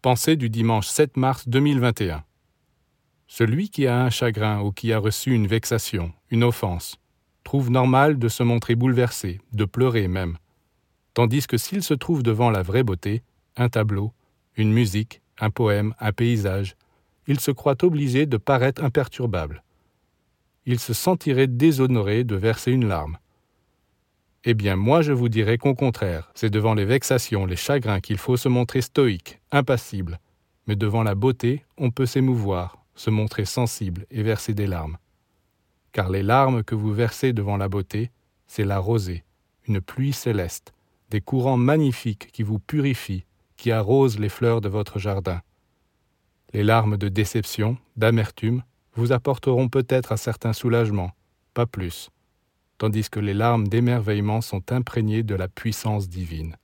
Pensée du dimanche 7 mars 2021. Celui qui a un chagrin ou qui a reçu une vexation, une offense, trouve normal de se montrer bouleversé, de pleurer même. Tandis que s'il se trouve devant la vraie beauté, un tableau, une musique, un poème, un paysage, il se croit obligé de paraître imperturbable. Il se sentirait déshonoré de verser une larme. Eh bien, moi je vous dirais qu'au contraire, c'est devant les vexations, les chagrins qu'il faut se montrer stoïque, impassible, mais devant la beauté, on peut s'émouvoir, se montrer sensible et verser des larmes. Car les larmes que vous versez devant la beauté, c'est la rosée, une pluie céleste, des courants magnifiques qui vous purifient, qui arrosent les fleurs de votre jardin. Les larmes de déception, d'amertume, vous apporteront peut-être un certain soulagement, pas plus tandis que les larmes d'émerveillement sont imprégnées de la puissance divine.